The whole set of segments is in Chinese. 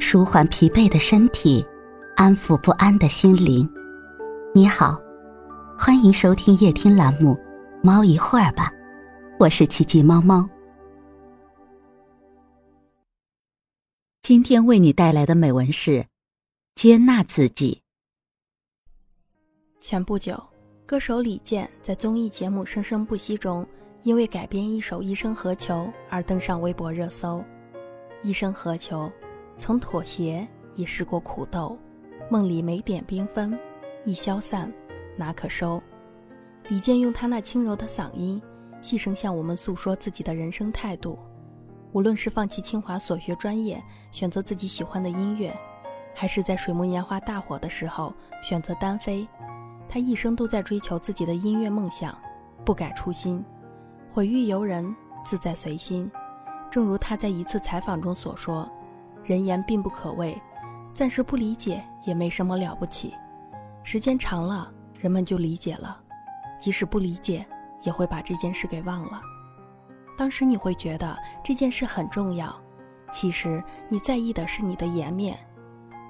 舒缓疲惫的身体，安抚不安的心灵。你好，欢迎收听夜听栏目《猫一会儿吧》，我是奇迹猫猫。今天为你带来的美文是：接纳自己。前不久，歌手李健在综艺节目《生生不息》中，因为改编一首《一生何求》而登上微博热搜。一生何求？曾妥协，也试过苦斗。梦里每点缤纷，一消散，哪可收？李健用他那轻柔的嗓音，细声向我们诉说自己的人生态度。无论是放弃清华所学专业，选择自己喜欢的音乐，还是在水木年华大火的时候选择单飞，他一生都在追求自己的音乐梦想，不改初心，毁誉由人，自在随心。正如他在一次采访中所说：“人言并不可畏，暂时不理解也没什么了不起。时间长了，人们就理解了；即使不理解，也会把这件事给忘了。当时你会觉得这件事很重要，其实你在意的是你的颜面。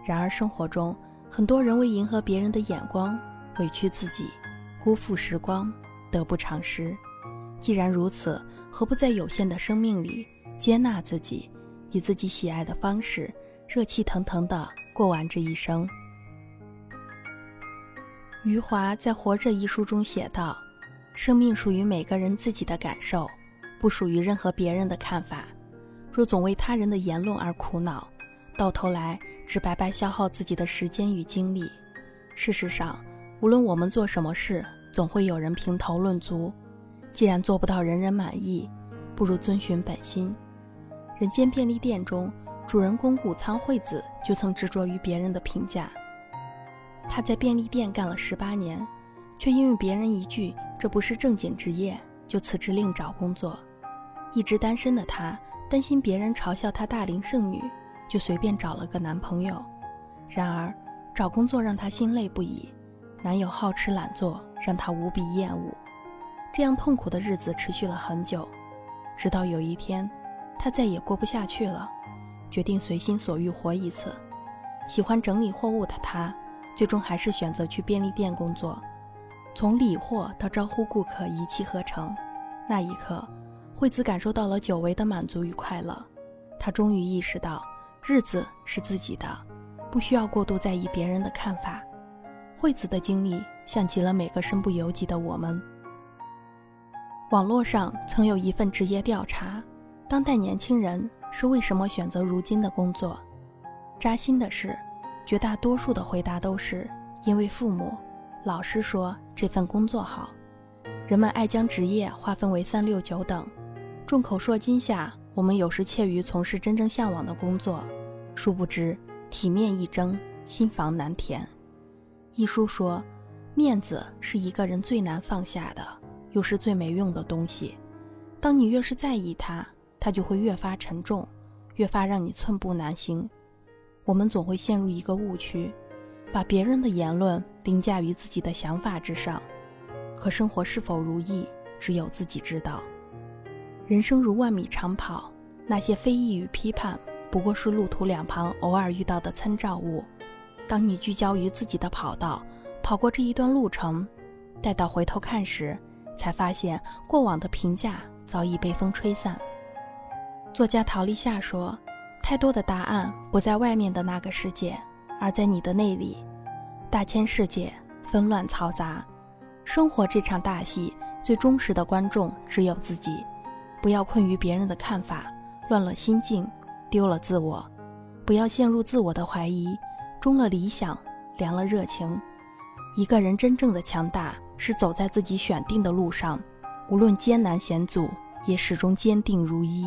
然而生活中，很多人为迎合别人的眼光，委屈自己，辜负时光，得不偿失。既然如此，何不在有限的生命里？”接纳自己，以自己喜爱的方式，热气腾腾地过完这一生。余华在《活着》一书中写道：“生命属于每个人自己的感受，不属于任何别人的看法。若总为他人的言论而苦恼，到头来只白白消耗自己的时间与精力。事实上，无论我们做什么事，总会有人评头论足。既然做不到人人满意，不如遵循本心。”人间便利店中，主人公谷仓惠子就曾执着于别人的评价。他在便利店干了十八年，却因为别人一句“这不是正经职业”，就辞职另找工作。一直单身的她，担心别人嘲笑她大龄剩女，就随便找了个男朋友。然而，找工作让她心累不已，男友好吃懒做，让她无比厌恶。这样痛苦的日子持续了很久，直到有一天。他再也过不下去了，决定随心所欲活一次。喜欢整理货物的他，最终还是选择去便利店工作。从理货到招呼顾客，一气呵成。那一刻，惠子感受到了久违的满足与快乐。她终于意识到，日子是自己的，不需要过度在意别人的看法。惠子的经历，像极了每个身不由己的我们。网络上曾有一份职业调查。当代年轻人是为什么选择如今的工作？扎心的是，绝大多数的回答都是因为父母、老师说这份工作好。人们爱将职业划分为三六九等，众口铄金下，我们有时怯于从事真正向往的工作，殊不知体面一争，心房难填。一书说，面子是一个人最难放下的，又是最没用的东西。当你越是在意它，它就会越发沉重，越发让你寸步难行。我们总会陷入一个误区，把别人的言论凌驾于自己的想法之上。可生活是否如意，只有自己知道。人生如万米长跑，那些非议与批判，不过是路途两旁偶尔遇到的参照物。当你聚焦于自己的跑道，跑过这一段路程，待到回头看时，才发现过往的评价早已被风吹散。作家陶立夏说：“太多的答案不在外面的那个世界，而在你的内里。大千世界纷乱嘈杂，生活这场大戏，最忠实的观众只有自己。不要困于别人的看法，乱了心境，丢了自我。不要陷入自我的怀疑，中了理想，凉了热情。一个人真正的强大，是走在自己选定的路上，无论艰难险阻，也始终坚定如一。”